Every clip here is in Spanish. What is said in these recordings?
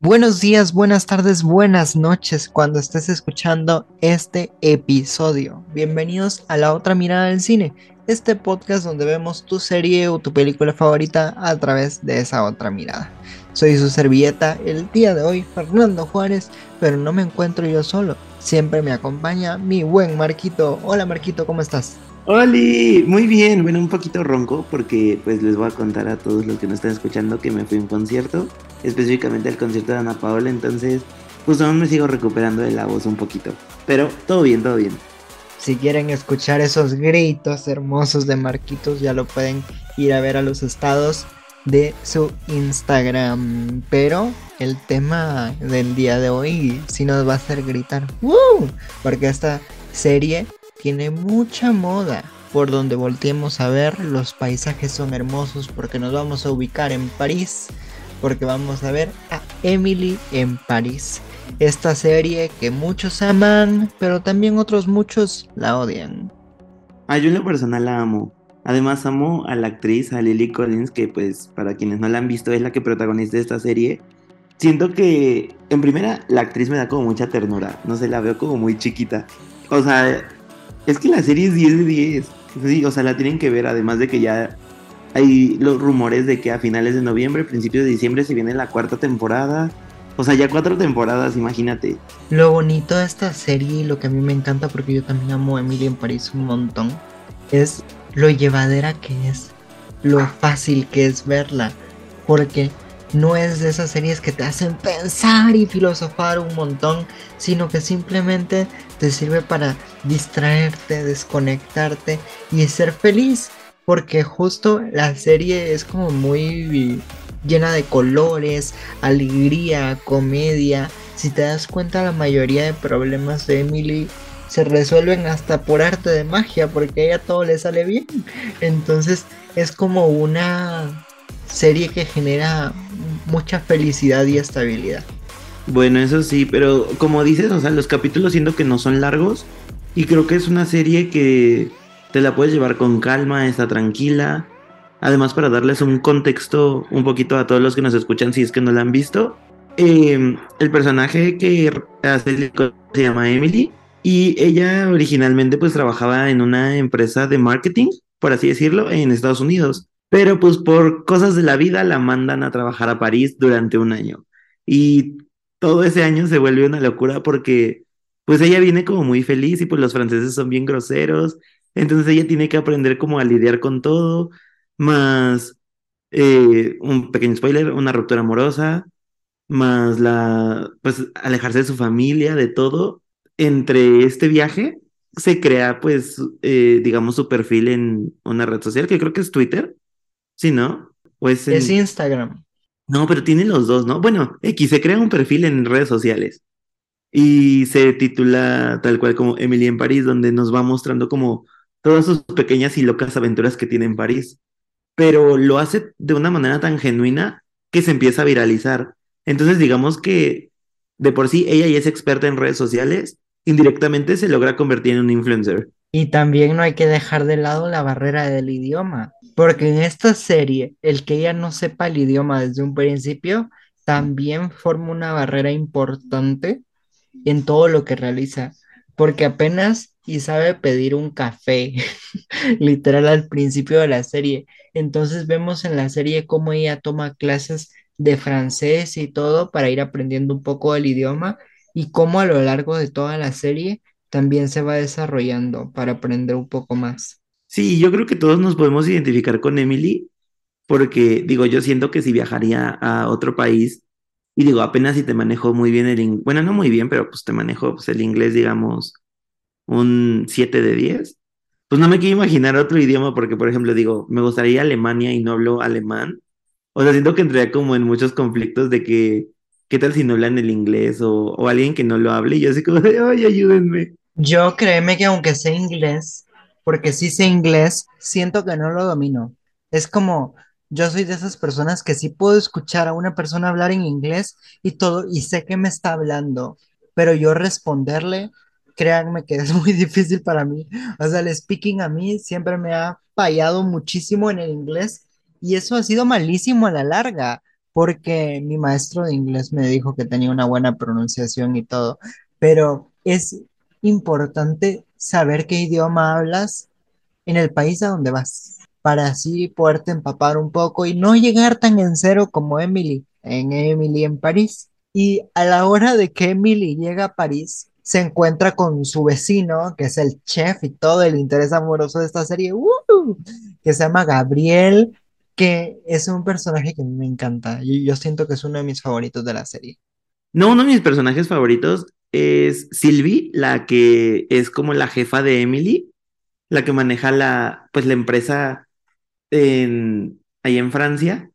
Buenos días, buenas tardes, buenas noches cuando estés escuchando este episodio. Bienvenidos a La Otra Mirada del Cine, este podcast donde vemos tu serie o tu película favorita a través de esa otra mirada. Soy su servilleta el día de hoy, Fernando Juárez, pero no me encuentro yo solo. Siempre me acompaña mi buen Marquito. Hola Marquito, ¿cómo estás? ¡Holi! Muy bien, bueno, un poquito ronco porque pues les voy a contar a todos los que nos están escuchando que me fui a un concierto, específicamente al concierto de Ana Paola, entonces pues aún me sigo recuperando de la voz un poquito, pero todo bien, todo bien. Si quieren escuchar esos gritos hermosos de Marquitos, ya lo pueden ir a ver a los estados de su Instagram. Pero el tema del día de hoy sí nos va a hacer gritar. ¡Woo! Porque esta serie tiene mucha moda. Por donde volteemos a ver, los paisajes son hermosos porque nos vamos a ubicar en París, porque vamos a ver a Emily en París. Esta serie que muchos aman, pero también otros muchos la odian. Ah, yo en lo personal la amo. Además amo a la actriz, a Lily Collins, que pues para quienes no la han visto es la que protagoniza esta serie. Siento que en primera la actriz me da como mucha ternura, no sé, la veo como muy chiquita. O sea, es que la serie es 10 de 10. Sí, o sea, la tienen que ver, además de que ya hay los rumores de que a finales de noviembre, principios de diciembre se viene la cuarta temporada. O sea, ya cuatro temporadas, imagínate. Lo bonito de esta serie y lo que a mí me encanta, porque yo también amo a Emily en París un montón, es lo llevadera que es, lo fácil que es verla. Porque no es de esas series que te hacen pensar y filosofar un montón, sino que simplemente te sirve para distraerte, desconectarte y ser feliz. Porque justo la serie es como muy llena de colores, alegría, comedia. Si te das cuenta, la mayoría de problemas de Emily se resuelven hasta por arte de magia, porque a ella todo le sale bien. Entonces es como una serie que genera mucha felicidad y estabilidad. Bueno, eso sí, pero como dices, o sea, los capítulos siento que no son largos y creo que es una serie que te la puedes llevar con calma, está tranquila. Además, para darles un contexto un poquito a todos los que nos escuchan, si es que no la han visto, em, el personaje que hace se llama Emily y ella originalmente pues trabajaba en una empresa de marketing, por así decirlo, en Estados Unidos. Pero pues por cosas de la vida la mandan a trabajar a París durante un año. Y todo ese año se vuelve una locura porque pues ella viene como muy feliz y pues los franceses son bien groseros. Entonces ella tiene que aprender como a lidiar con todo, más eh, un pequeño spoiler, una ruptura amorosa, más la, pues alejarse de su familia, de todo. Entre este viaje se crea pues, eh, digamos, su perfil en una red social que creo que es Twitter Sí, ¿no? Pues Es Instagram. No, pero tiene los dos, ¿no? Bueno, X se crea un perfil en redes sociales y se titula tal cual como Emily en París, donde nos va mostrando como todas sus pequeñas y locas aventuras que tiene en París. Pero lo hace de una manera tan genuina que se empieza a viralizar. Entonces, digamos que de por sí ella ya es experta en redes sociales, indirectamente se logra convertir en un influencer. Y también no hay que dejar de lado la barrera del idioma, porque en esta serie, el que ella no sepa el idioma desde un principio, también forma una barrera importante en todo lo que realiza, porque apenas y sabe pedir un café, literal al principio de la serie. Entonces vemos en la serie cómo ella toma clases de francés y todo para ir aprendiendo un poco el idioma y cómo a lo largo de toda la serie también se va desarrollando para aprender un poco más. Sí, yo creo que todos nos podemos identificar con Emily, porque digo, yo siento que si viajaría a otro país, y digo, apenas si te manejo muy bien el inglés, bueno, no muy bien, pero pues te manejo pues, el inglés, digamos, un 7 de 10, pues no me quiero imaginar otro idioma, porque por ejemplo, digo, me gustaría Alemania y no hablo alemán, o sea, siento que entraría como en muchos conflictos de que, ¿qué tal si no hablan el inglés o, o alguien que no lo hable? Y yo así como ay, ayúdenme. Yo créeme que aunque sé inglés, porque sí sé inglés, siento que no lo domino. Es como, yo soy de esas personas que sí puedo escuchar a una persona hablar en inglés y todo, y sé que me está hablando, pero yo responderle, créanme que es muy difícil para mí. O sea, el speaking a mí siempre me ha fallado muchísimo en el inglés y eso ha sido malísimo a la larga, porque mi maestro de inglés me dijo que tenía una buena pronunciación y todo, pero es importante saber qué idioma hablas en el país a donde vas, para así poderte empapar un poco y no llegar tan en cero como Emily, en Emily en París. Y a la hora de que Emily llega a París, se encuentra con su vecino, que es el chef y todo el interés amoroso de esta serie, ¡uh! que se llama Gabriel, que es un personaje que me encanta. Y yo siento que es uno de mis favoritos de la serie. No, uno de mis personajes favoritos es Sylvie, la que es como la jefa de Emily, la que maneja la, pues, la empresa en, ahí en Francia.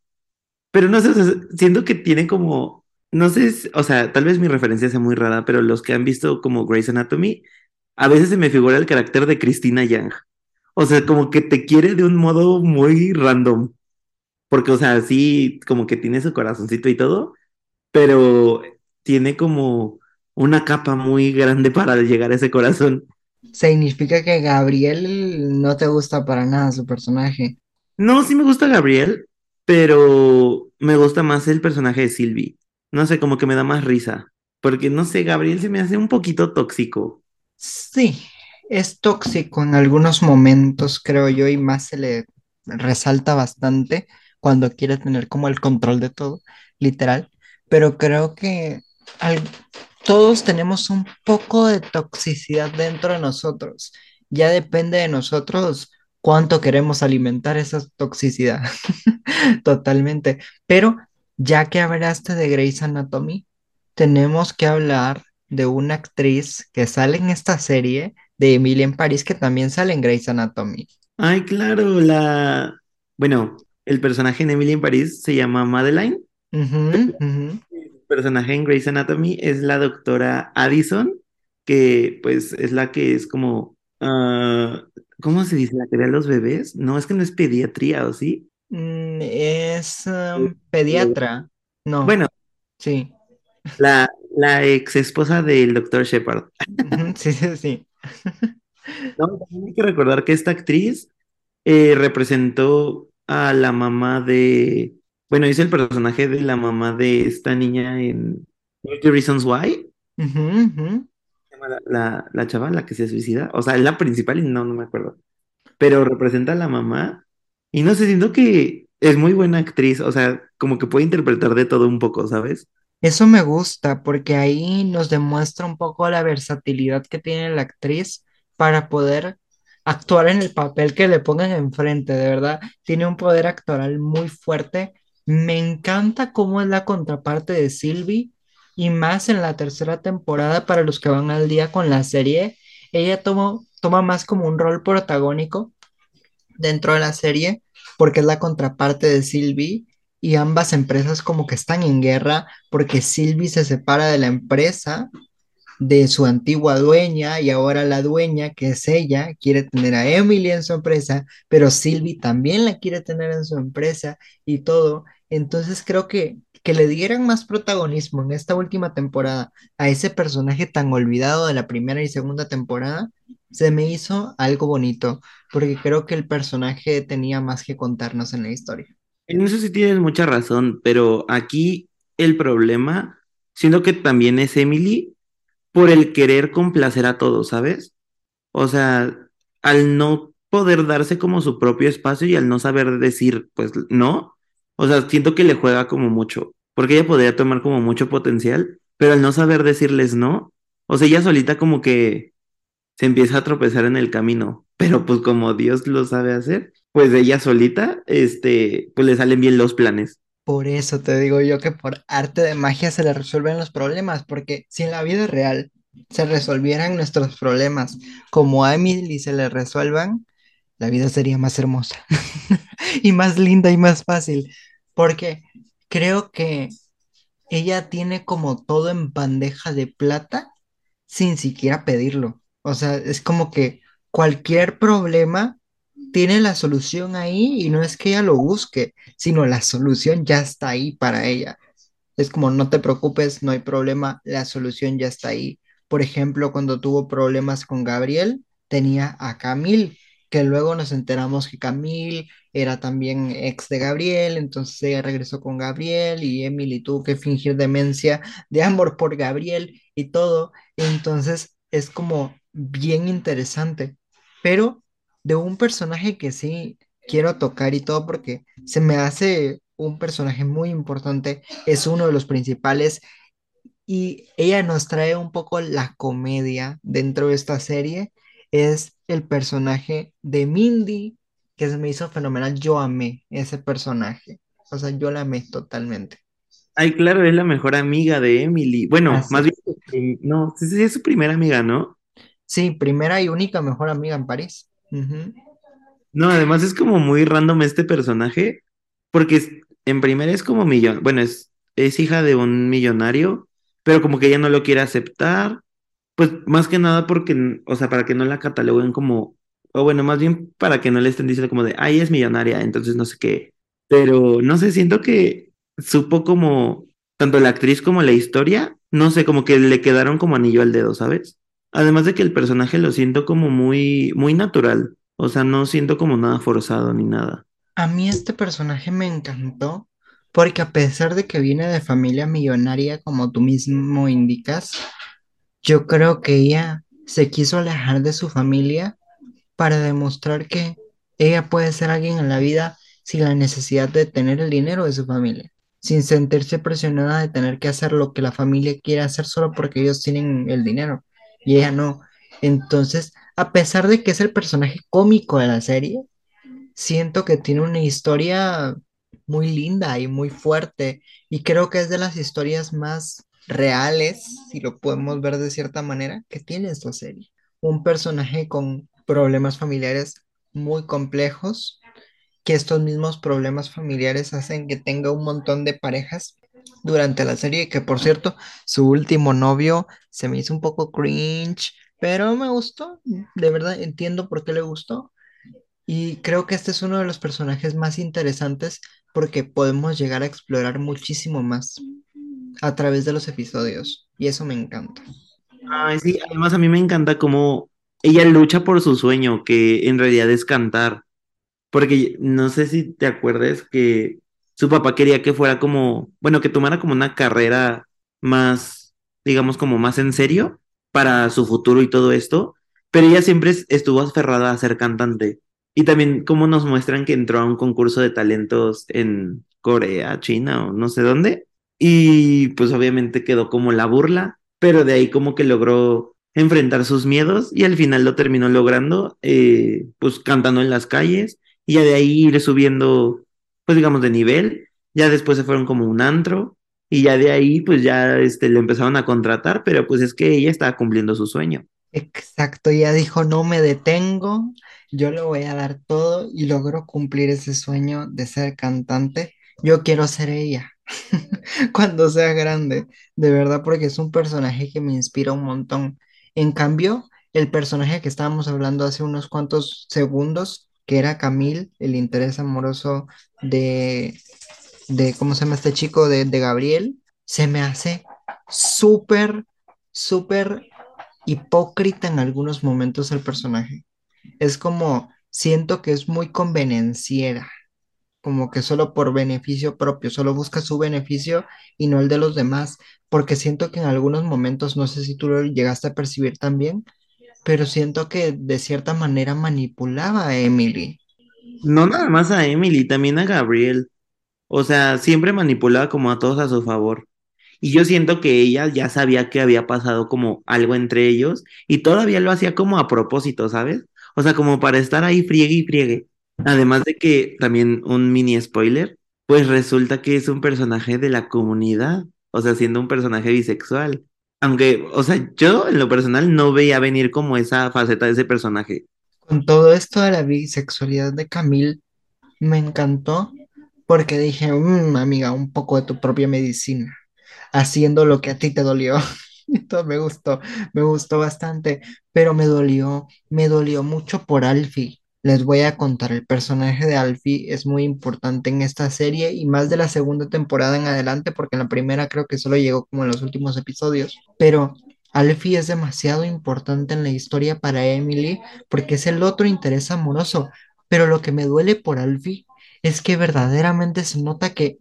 Pero no sé, o sea, siento que tiene como, no sé, o sea, tal vez mi referencia sea muy rara, pero los que han visto como Grey's Anatomy, a veces se me figura el carácter de Christina Yang. O sea, como que te quiere de un modo muy random. Porque, o sea, sí, como que tiene su corazoncito y todo, pero tiene como una capa muy grande para llegar a ese corazón. Significa que Gabriel no te gusta para nada su personaje. No, sí me gusta Gabriel, pero me gusta más el personaje de Sylvie. No sé, como que me da más risa. Porque, no sé, Gabriel se me hace un poquito tóxico. Sí, es tóxico en algunos momentos, creo yo, y más se le resalta bastante cuando quiere tener como el control de todo, literal. Pero creo que al- todos tenemos un poco de toxicidad dentro de nosotros. Ya depende de nosotros cuánto queremos alimentar esa toxicidad. Totalmente. Pero ya que hablaste de Grey's Anatomy, tenemos que hablar de una actriz que sale en esta serie de Emily en París, que también sale en Grey's Anatomy. Ay, claro, la... Bueno, el personaje en Emily en París se llama Madeline. Personaje en Grey's Anatomy es la doctora Addison, que pues es la que es como... ah, ¿cómo se dice? ¿La que ve a los bebés? No, es que no es pediatría, ¿o sí? Mm, es um, Eh, pediatra. No, Bueno, sí. la, la ex esposa del doctor Shepard. Sí, sí, sí. No, también hay que recordar que esta actriz eh, representó a la mamá de, bueno, hizo el personaje de la mamá de esta niña en 30 Reasons Why, se llama la, la, la chava, la que se suicida, o sea, es la principal y no, no me acuerdo, pero representa a la mamá y no sé, siento que es muy buena actriz, o sea, como que puede interpretar de todo un poco, ¿sabes? Eso me gusta porque ahí nos demuestra un poco la versatilidad que tiene la actriz para poder actuar en el papel que le pongan enfrente, de verdad. Tiene un poder actoral muy fuerte. Me encanta cómo es la contraparte de Sylvie y más en la tercera temporada para los que van al día con la serie. Ella tomó- toma más como un rol protagónico dentro de la serie porque es la contraparte de Sylvie y ambas empresas como que están en guerra porque Sylvie se separa de la empresa de su antigua dueña y ahora la dueña, que es ella, quiere tener a Emily en su empresa, pero Sylvie también la quiere tener en su empresa y todo. Entonces creo que que le dieran más protagonismo en esta última temporada a ese personaje tan olvidado de la primera y segunda temporada, se me hizo algo bonito, porque creo que el personaje tenía más que contarnos en la historia. En eso sí tienes mucha razón, pero aquí el problema, siento que también es Emily por el querer complacer a todos, ¿sabes? O sea, al no poder darse como su propio espacio y al no saber decir, pues no, o sea, siento que le juega como mucho, porque ella podría tomar como mucho potencial, pero al no saber decirles no, o sea, ella solita como que se empieza a tropezar en el camino, pero pues como Dios lo sabe hacer, pues ella solita, este, pues le salen bien los planes. Por eso te digo yo que por arte de magia se le resuelven los problemas, porque si en la vida real se resolvieran nuestros problemas como a Emily se le resuelvan, la vida sería más hermosa y más linda y más fácil, porque creo que ella tiene como todo en bandeja de plata sin siquiera pedirlo. O sea, es como que cualquier problema tiene la solución ahí y no es que ella lo busque, sino la solución ya está ahí para ella. Es como, no te preocupes, no hay problema, la solución ya está ahí. Por ejemplo, cuando tuvo problemas con Gabriel, tenía a Camille, que luego nos enteramos que Camille era también ex de Gabriel, entonces ella regresó con Gabriel y Emily tuvo que fingir demencia de amor por Gabriel y todo, entonces es como bien interesante, pero de un personaje que sí quiero tocar y todo porque se me hace un personaje muy importante, es uno de los principales y ella nos trae un poco la comedia dentro de esta serie. Es el personaje de Mindy, que se me hizo fenomenal. Yo amé ese personaje. O sea, yo la amé totalmente. Ay, claro, es la mejor amiga de Emily. Bueno, Así. más bien, no, sí, sí, es su primera amiga, ¿no? Sí, primera y única mejor amiga en París. No, además es como muy random este personaje, porque es- en primera es como millón, bueno, es, es hija de un millonario, pero como que ella no lo quiere aceptar, pues más que nada porque, o sea, para que no la cataloguen como, o bueno, más bien para que no le estén diciendo como de, ay, es millonaria, entonces no sé qué, pero no sé, siento que supo como, tanto la actriz como la historia, no sé, como que le quedaron como anillo al dedo, ¿sabes? Además de que el personaje lo siento como muy, muy natural. O sea, no siento como nada forzado ni nada. A mí este personaje me encantó porque a pesar de que viene de familia millonaria, como tú mismo indicas, yo creo que ella se quiso alejar de su familia para demostrar que ella puede ser alguien en la vida sin la necesidad de tener el dinero de su familia, sin sentirse presionada de tener que hacer lo que la familia quiere hacer solo porque ellos tienen el dinero y ella no. Entonces, a pesar de que es el personaje cómico de la serie, siento que tiene una historia muy linda y muy fuerte y creo que es de las historias más reales, si lo podemos ver de cierta manera, que tiene esta serie. Un personaje con problemas familiares muy complejos, que estos mismos problemas familiares hacen que tenga un montón de parejas durante la serie, que por cierto, su último novio se me hizo un poco cringe, pero me gustó, de verdad entiendo por qué le gustó. Y creo que este es uno de los personajes más interesantes porque podemos llegar a explorar muchísimo más a través de los episodios. Y eso me encanta. Ay, sí, además a mí me encanta cómo ella lucha por su sueño, que en realidad es cantar. Porque no sé si te acuerdas que su papá quería que fuera como, bueno, que tomara como una carrera más, digamos, como más en serio para su futuro y todo esto, pero ella siempre es- estuvo aferrada a ser cantante. Y también como nos muestran que entró a un concurso de talentos en Corea, China o no sé dónde, y pues obviamente quedó como la burla, pero de ahí como que logró enfrentar sus miedos y al final lo terminó logrando, eh, pues cantando en las calles y ya de ahí ir subiendo, pues digamos, de nivel. Ya después se fueron como un antro y ya de ahí pues ya este, le empezaron a contratar, pero pues es que ella estaba cumpliendo su sueño. Exacto, ella dijo, no me detengo, yo le voy a dar todo y logró cumplir ese sueño de ser cantante. Yo quiero ser ella cuando sea grande, de verdad, porque es un personaje que me inspira un montón. En cambio, el personaje que estábamos hablando hace unos cuantos segundos, que era Camille, el interés amoroso de, de ¿cómo se llama este chico? De, de Gabriel, se me hace súper, súper hipócrita en algunos momentos el personaje. Es como, siento que es muy convenenciera, como que solo por beneficio propio, solo busca su beneficio y no el de los demás, porque siento que en algunos momentos, no sé si tú lo llegaste a percibir también, pero siento que de cierta manera manipulaba a Emily. No nada más a Emily, también a Gabriel. O sea, siempre manipulaba como a todos a su favor. Y yo siento que ella ya sabía que había pasado como algo entre ellos y todavía lo hacía como a propósito, ¿sabes? O sea, como para estar ahí friegue y friegue. Además de que también un mini spoiler, pues resulta que es un personaje de la comunidad, o sea, siendo un personaje bisexual. Aunque, o sea, yo en lo personal no veía venir como esa faceta de ese personaje. Con todo esto de la bisexualidad de Camille, me encantó porque dije, "Mm, amiga, un poco de tu propia medicina. haciendo lo que a ti te dolió. Esto me gustó, me gustó bastante, pero me dolió, me dolió mucho por Alfie. Les voy a contar, el personaje de Alfie es muy importante en esta serie y más de la segunda temporada en adelante, porque en la primera creo que solo llegó como en los últimos episodios, pero Alfie es demasiado importante en la historia para Emily porque es el otro interés amoroso. Pero lo que me duele por Alfie es que verdaderamente se nota que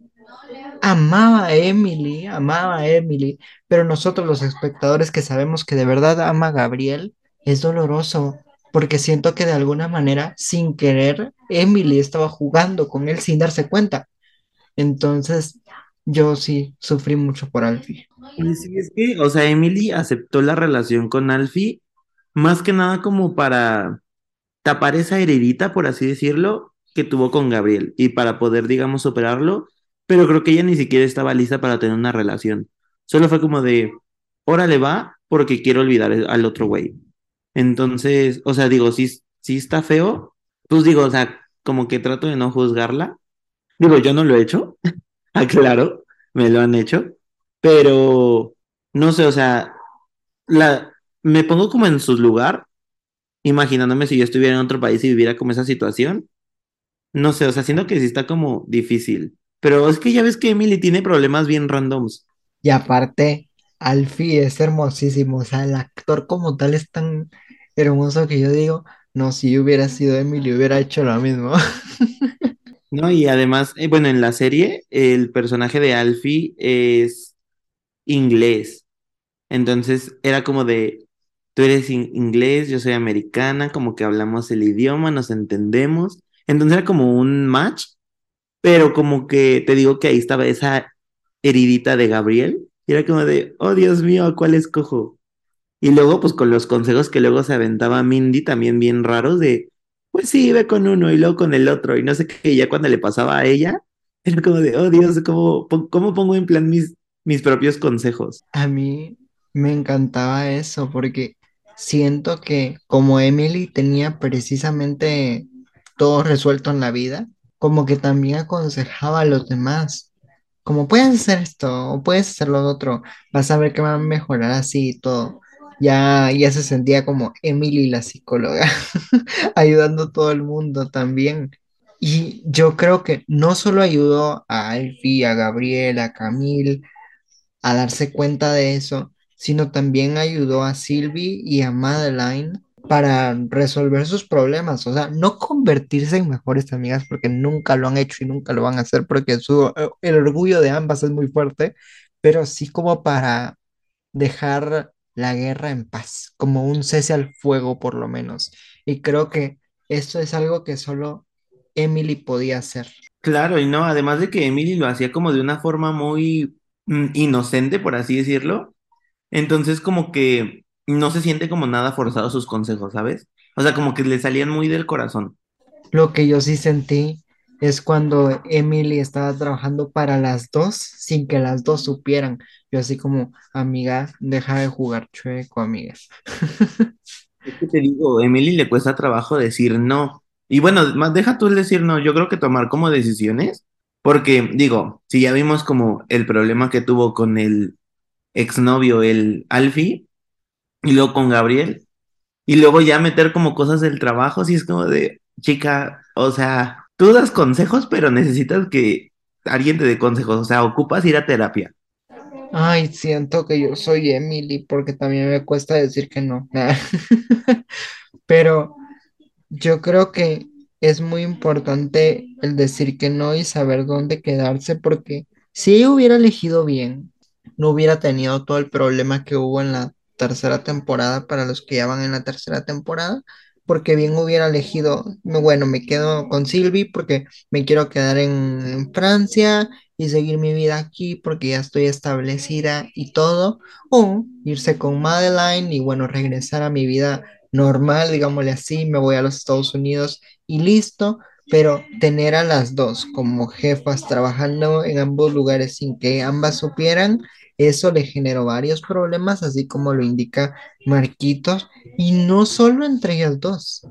amaba a Emily, amaba a Emily, pero nosotros los espectadores que sabemos que de verdad ama a Gabriel, es doloroso, porque siento que de alguna manera, sin querer, Emily estaba jugando con él sin darse cuenta. Entonces, yo sí sufrí mucho por Alfie. Sí, es que, o sea, Emily aceptó la relación con Alfie más que nada como para tapar esa heredita, por así decirlo, que tuvo con Gabriel y para poder, digamos, superarlo, pero creo que ella ni siquiera estaba lista para tener una relación. Solo fue como de, órale va, porque quiero olvidar al otro güey. Entonces, o sea, digo, si, si está feo, pues digo, o sea, como que trato de no juzgarla. Digo, yo no lo he hecho, aclaro, me lo han hecho, pero no sé, o sea, la, me pongo como en su lugar, imaginándome si yo estuviera en otro país y viviera como esa situación. No sé, o sea, siento que sí está como difícil. Pero es que ya ves que Emily tiene problemas bien randoms. Y aparte, Alfie es hermosísimo, o sea, el actor como tal es tan hermoso que yo digo, no, si hubiera sido Emily, hubiera hecho lo mismo. ¿No? Y además, eh, bueno, en la serie, el personaje de Alfie es inglés. Entonces era como de, tú eres in- inglés, yo soy americana, como que hablamos el idioma, nos entendemos. Entonces era como un match, pero como que te digo que ahí estaba esa heridita de Gabriel. Era como de, oh Dios mío, ¿a cuál escojo? Y luego, pues con los consejos que luego se aventaba Mindy, también bien raros, de, pues sí, ve con uno y luego con el otro. Y no sé qué, ya cuando le pasaba a ella, era como de, oh Dios, ¿cómo, cómo pongo en plan mis, mis propios consejos? A mí me encantaba eso porque siento que como Emily tenía precisamente todo resuelto en la vida, como que también aconsejaba a los demás. Como puedes hacer esto o puedes hacer lo otro, vas a ver que va a mejorar así y todo. Ya, ya se sentía como Emily la psicóloga, ayudando a todo el mundo también. Y yo creo que no solo ayudó a Alfie, a Gabriel, a Camille, a darse cuenta de eso, sino también ayudó a Sylvie y a Madeline para resolver sus problemas, o sea, no convertirse en mejores amigas porque nunca lo han hecho y nunca lo van a hacer porque su, eh, el orgullo de ambas es muy fuerte, pero sí como para dejar la guerra en paz, como un cese al fuego por lo menos. Y creo que esto es algo que solo Emily podía hacer. Claro, y no, además de que Emily lo hacía como de una forma muy mm, inocente, por así decirlo, entonces como que no se siente como nada forzado sus consejos, ¿sabes? O sea, como que le salían muy del corazón. Lo que yo sí sentí es cuando Emily estaba trabajando para las dos sin que las dos supieran. Yo así como, amiga, deja de jugar chueco, amiga. Es que te digo, Emily le cuesta trabajo decir no. Y bueno, más deja tú el decir no, yo creo que tomar como decisiones, porque digo, si ya vimos como el problema que tuvo con el exnovio, el Alfie, y luego con Gabriel, y luego ya meter como cosas del trabajo, si es como de, chica, o sea, tú das consejos, pero necesitas que alguien te dé consejos, o sea, ocupas ir a terapia. Ay, siento que yo soy Emily porque también me cuesta decir que no. Pero Yo creo que es muy importante el decir que no y saber dónde quedarse, porque si ella hubiera elegido bien, no hubiera tenido todo el problema que hubo en la tercera temporada para los que ya van en la tercera temporada, porque bien hubiera elegido, bueno, me quedo con Sylvie porque me quiero quedar en Francia y seguir mi vida aquí porque ya estoy establecida y todo, o irse con Madeline y bueno, regresar a mi vida normal, digámosle así, me voy a los Estados Unidos y listo, pero tener a las dos como jefas trabajando en ambos lugares sin que ambas supieran, eso le generó varios problemas, así como lo indica Marquitos, y no solo entre ellas dos,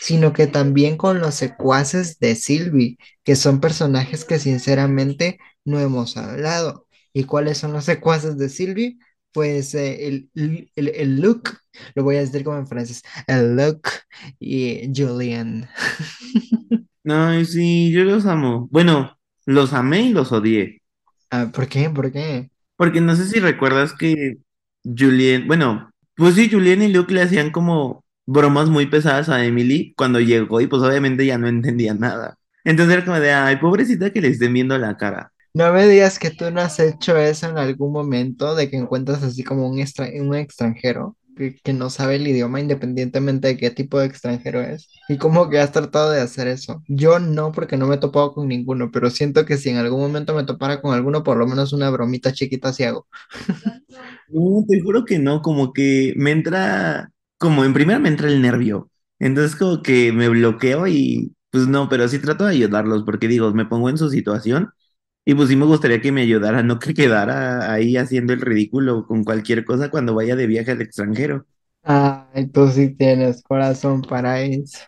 sino que también con los secuaces de Sylvie, que son personajes que sinceramente no hemos hablado. ¿Y cuáles son los secuaces de Sylvie? Pues eh, el, el, el Luke, lo voy a decir como en francés, el Luke y Julian. No, sí, yo los amo. Bueno, los amé y los odié. Ah, ¿por qué? ¿Por qué? Porque no sé si recuerdas que Julien, bueno, pues sí, Julien y Luke le hacían como bromas muy pesadas a Emily cuando llegó y pues obviamente ya no entendía nada. Entonces era como de, ay, pobrecita que le estén viendo la cara. No me digas que tú no has hecho eso en algún momento, de que encuentras así como un, extra- un extranjero que, no sabe el idioma independientemente de qué tipo de extranjero es. Y como que has tratado de hacer eso. Yo no, porque no me he topado con ninguno, pero siento que si en algún momento me topara con alguno, por lo menos una bromita chiquita sí hago. No, te juro que no, como que me entra, como en primera me entra el nervio. Entonces como que me bloqueo y pues no, pero sí trato de ayudarlos porque digo, me pongo en su situación y pues sí me gustaría que me ayudara, no que quedara ahí haciendo el ridículo con cualquier cosa cuando vaya de viaje al extranjero. Ay, tú sí tienes corazón para eso.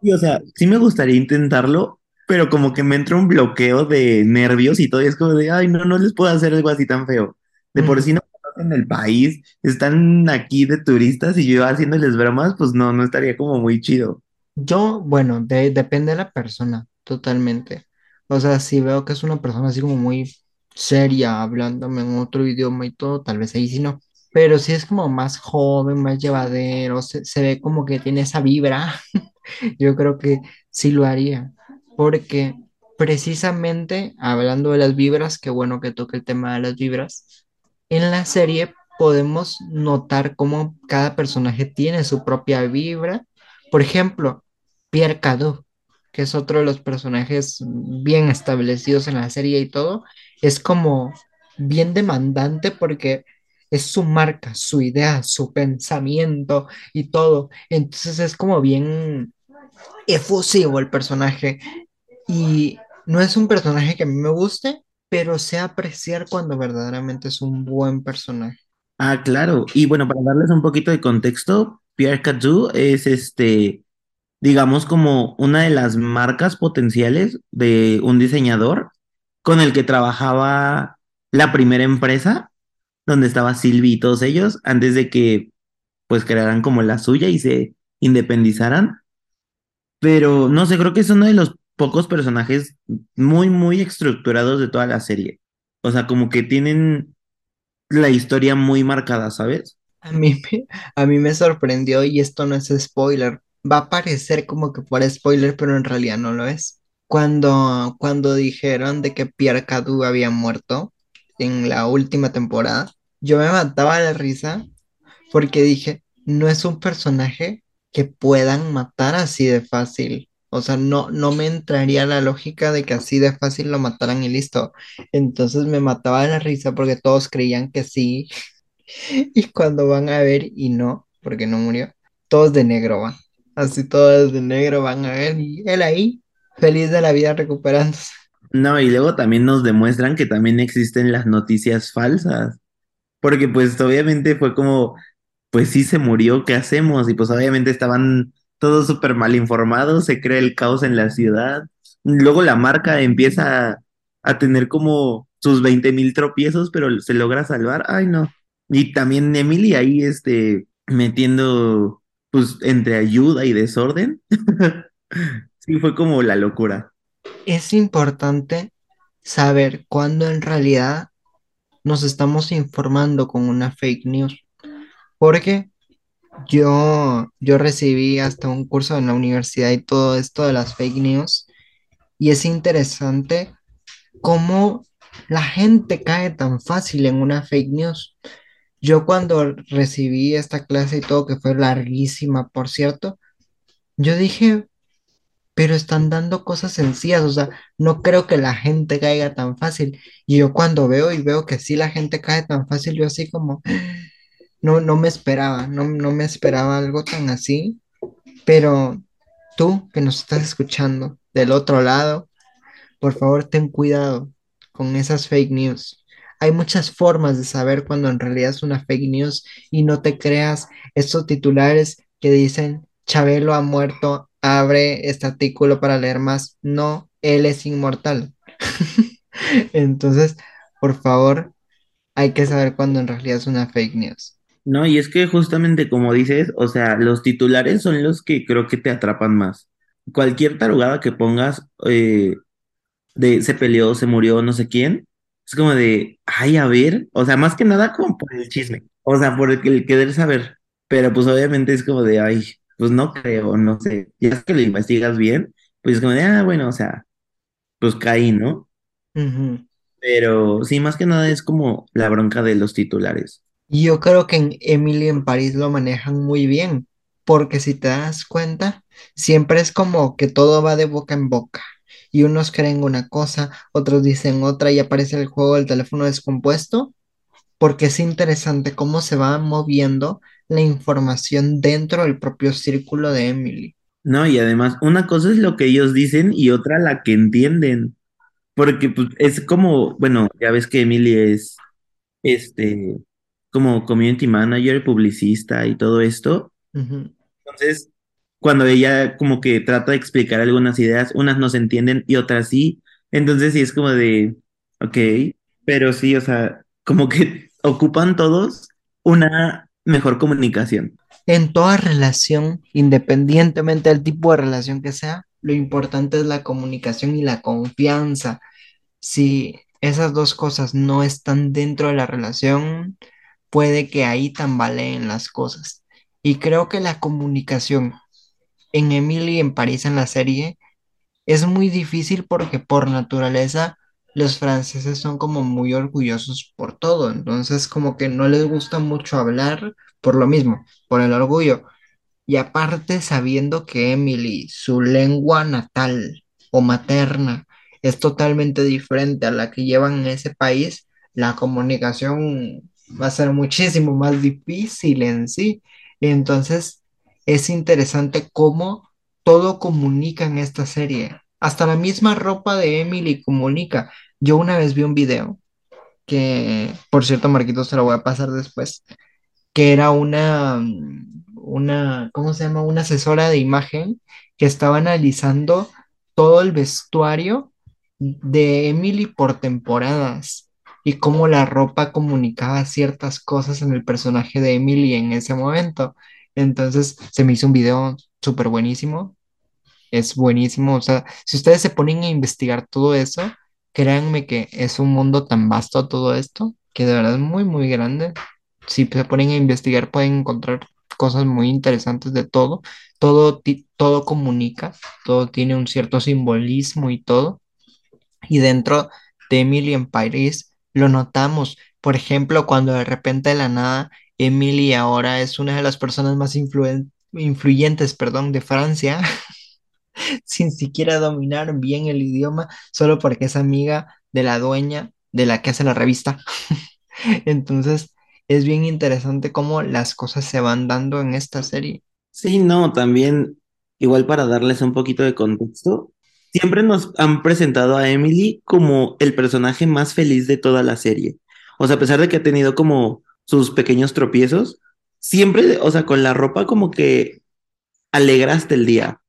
Y o sea, sí me gustaría intentarlo, pero como que me entra un bloqueo de nervios y todo, y es como de, ay, no, no les puedo hacer algo así tan feo. De por sí no conocen el país, están aquí de turistas y yo haciéndoles bromas, pues no, no estaría como muy chido. Yo, bueno, de- depende de la persona, totalmente. O sea, si veo que es una persona así como muy seria, hablándome en otro idioma y todo, tal vez ahí sí no. Pero si es como más joven, más llevadero, se, se ve como que tiene esa vibra, yo creo que sí lo haría. Porque precisamente hablando de las vibras, qué bueno que toque el tema de las vibras, en la serie podemos notar cómo cada personaje tiene su propia vibra. Por ejemplo, Pierre Cadu, que es otro de los personajes bien establecidos en la serie y todo, es como bien demandante porque es su marca, su idea, su pensamiento y todo. Entonces es como bien efusivo el personaje y no es un personaje que a mí me guste, pero sé apreciar cuando verdaderamente es un buen personaje. Ah, claro. Y bueno, para darles un poquito de contexto, Pierre Cadieu es este, digamos, como una de las marcas potenciales de un diseñador con el que trabajaba la primera empresa donde estaba Sylvie y todos ellos, antes de que pues crearan como la suya y se independizaran. Pero no sé, creo que es uno de los pocos personajes muy, muy estructurados de toda la serie. O sea, como que tienen la historia muy marcada, ¿sabes? A mí a mí me sorprendió y esto no es spoiler. Va a parecer como que fuera spoiler, pero en realidad no lo es. Cuando, cuando dijeron de que Pierre Cadu había muerto en la última temporada, yo me mataba de risa porque dije, no es un personaje que puedan matar así de fácil. O sea, no, no me entraría la lógica de que así de fácil lo mataran y listo. Entonces me mataba de la risa porque todos creían que sí Y cuando van a ver y no, porque no murió, todos de negro van. Así todos de negro van a ver y él ahí, feliz de la vida recuperándose. No, y luego también nos demuestran que también existen las noticias falsas, porque pues obviamente fue como, pues sí se murió, ¿qué hacemos? Y pues obviamente estaban todos súper mal informados, se crea el caos en la ciudad. Luego la marca empieza a, a tener como sus veinte mil tropiezos, pero se logra salvar. Ay, no. Y también Emily ahí, este, metiendo, pues, entre ayuda y desorden. Sí, fue como la locura. Es importante saber cuándo en realidad nos estamos informando con una fake news, porque yo, yo recibí hasta un curso en la universidad y todo esto de las fake news, y es interesante cómo la gente cae tan fácil en una fake news. Yo cuando recibí esta clase y todo, que fue larguísima, por cierto, yo dije, pero están dando cosas sencillas, o sea, no creo que la gente caiga tan fácil. Y yo cuando veo y veo que sí la gente cae tan fácil, yo así como, no, no me esperaba, no, no me esperaba algo tan así, pero tú que nos estás escuchando del otro lado, por favor, ten cuidado con esas fake news. Hay muchas formas de saber cuando en realidad es una fake news y no te creas estos titulares que dicen Chabelo ha muerto, abre este artículo para leer más. No, él es inmortal. Entonces, por favor, hay que saber cuando en realidad es una fake news. No, y es que justamente como dices, o sea, los titulares son los que creo que te atrapan más. Cualquier tarugada que pongas eh, de se peleó, se murió, no sé quién, es como de, ay, a ver, o sea, más que nada como por el chisme, o sea, por el, el querer saber, pero pues obviamente es como de, ay, pues no creo, no sé, ya es que lo investigas bien, pues es como de, ah, bueno, o sea, pues caí, ¿no? Pero sí, más que nada es como la bronca de los titulares. Y yo creo que en Emily en París lo manejan muy bien, porque si te das cuenta, siempre es como que todo va de boca en boca. Y unos creen una cosa, otros dicen otra y aparece el juego del teléfono descompuesto, porque es interesante cómo se va moviendo la información dentro del propio círculo de Emily. No, y además, una cosa es lo que ellos dicen y otra la que entienden, porque pues es como, bueno, ya ves que Emily es, este, como community manager, publicista y todo esto. Entonces, cuando ella como que trata de explicar algunas ideas, unas no se entienden y otras sí. Entonces sí es como de, ok, pero sí, o sea, como que ocupan todos una mejor comunicación. En toda relación, independientemente del tipo de relación que sea, lo importante es la comunicación y la confianza. Si esas dos cosas no están dentro de la relación, puede que ahí tambaleen las cosas. Y creo que la comunicación en Emily en París en la serie es muy difícil porque por naturaleza los franceses son como muy orgullosos por todo, entonces como que no les gusta mucho hablar por lo mismo, por el orgullo. Y aparte, sabiendo que Emily, su lengua natal o materna, es totalmente diferente a la que llevan en ese país, la comunicación va a ser muchísimo más difícil en sí. Entonces, es interesante cómo todo comunica en esta serie. Hasta la misma ropa de Emily comunica. Yo una vez vi un video que, por cierto, Marquito, se lo voy a pasar después que era una, una, ¿cómo se llama? Una asesora de imagen que estaba analizando todo el vestuario de Emily por temporadas y cómo la ropa comunicaba ciertas cosas en el personaje de Emily en ese momento. Entonces se me hizo un video súper buenísimo es buenísimo. O sea, si ustedes se ponen a investigar todo eso, créanme que es un mundo tan vasto todo esto, que de verdad es muy, muy grande. Si se ponen a investigar, pueden encontrar cosas muy interesantes de todo. Todo, todo comunica, todo tiene un cierto simbolismo y todo. Y dentro de Emily en lo notamos. Por ejemplo, cuando de repente de la nada Emily ahora es una de las personas más influyentes, perdón, de Francia sin siquiera dominar bien el idioma, solo porque es amiga de la dueña de la que hace la revista. Entonces, es bien interesante cómo las cosas se van dando en esta serie. Sí, no, también, igual para darles un poquito de contexto, siempre nos han presentado a Emily como el personaje más feliz de toda la serie. O sea, a pesar de que ha tenido como sus pequeños tropiezos, siempre, o sea, con la ropa como que alegraste el día.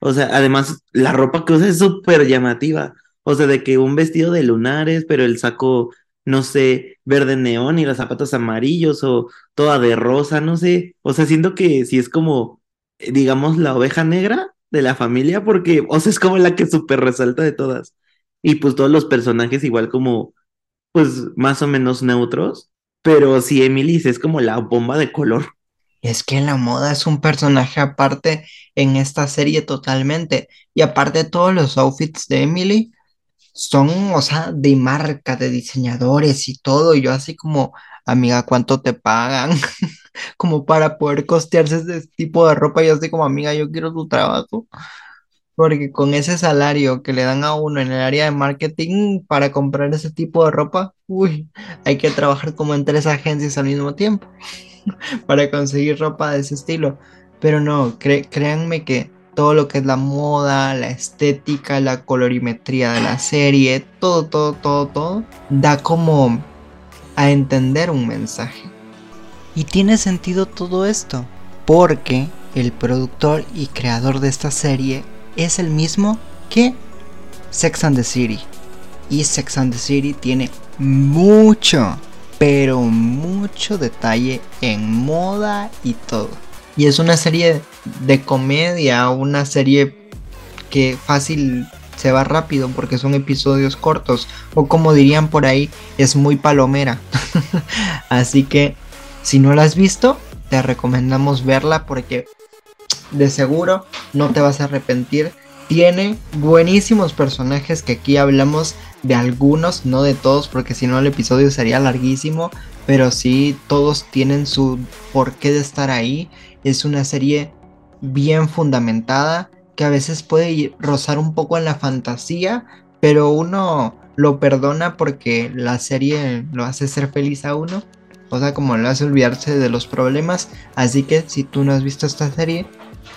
O sea, además, la ropa que usa es súper llamativa. O sea, de que un vestido de lunares, pero el saco, no sé, verde neón y los zapatos amarillos o toda de rosa, no sé. O sea, siento que sí es como, digamos, la oveja negra de la familia, porque, o sea, es como la que súper resalta de todas. Y pues todos los personajes igual como, pues, más o menos neutros. Pero sí, Emily es como la bomba de color. Es que la moda es un personaje aparte en esta serie totalmente. Y aparte todos los outfits de Emily son, o sea, de marca, de diseñadores y todo. Y yo así como, amiga, ¿cuánto te pagan? Como para poder costearse ese tipo de ropa. Yo así como, amiga, yo quiero tu trabajo. Porque con ese salario que le dan a uno en el área de marketing para comprar ese tipo de ropa, uy, hay que trabajar como en tres agencias al mismo tiempo para conseguir ropa de ese estilo. Pero no, créanme que todo lo que es la moda, la estética, la colorimetría de la serie, todo, todo, todo, todo, da como a entender un mensaje. Y tiene sentido todo esto, porque el productor y creador de esta serie es el mismo que Sex and the City. Y Sex and the City tiene mucho, pero mucho detalle en moda y todo. Y es una serie de comedia, una serie que fácil se va rápido porque son episodios cortos o como dirían por ahí, es muy palomera. Así que si no la has visto, te recomendamos verla porque de seguro no te vas a arrepentir. Tiene buenísimos personajes que aquí hablamos de algunos, no de todos, porque si no el episodio sería larguísimo, pero sí todos tienen su porqué de estar ahí. Es una serie bien fundamentada que a veces puede rozar un poco en la fantasía, pero uno lo perdona porque la serie lo hace ser feliz a uno. O sea, como lo hace olvidarse de los problemas. Así que si tú no has visto esta serie,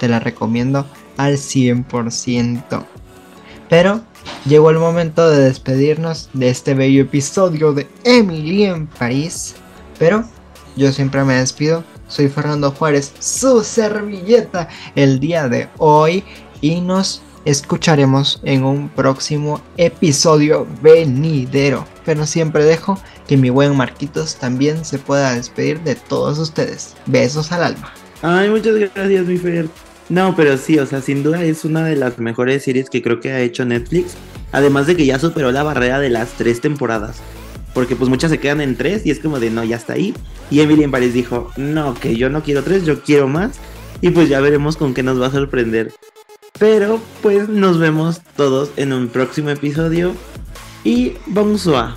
te la recomiendo al 100%. Pero llegó el momento de despedirnos de este bello episodio de Emily en París. Pero yo siempre me despido. Soy Fernando Juárez, su servilleta el día de hoy. Y nos escucharemos en un próximo episodio venidero. Pero siempre dejo que mi buen Marquitos también se pueda despedir de todos ustedes. Besos al alma. Ay, muchas gracias, mi Fer. No, pero sí, o sea, sin duda es una de las mejores series que creo que ha hecho Netflix. Además de que ya superó la barrera de las tres temporadas. Porque pues muchas se quedan en tres y es como de no, ya está ahí. Y Emily en París dijo, no, que yo no quiero tres, yo quiero más. Y pues ya veremos con qué nos va a sorprender. Pero pues nos vemos todos en un próximo episodio. Y bonsoir.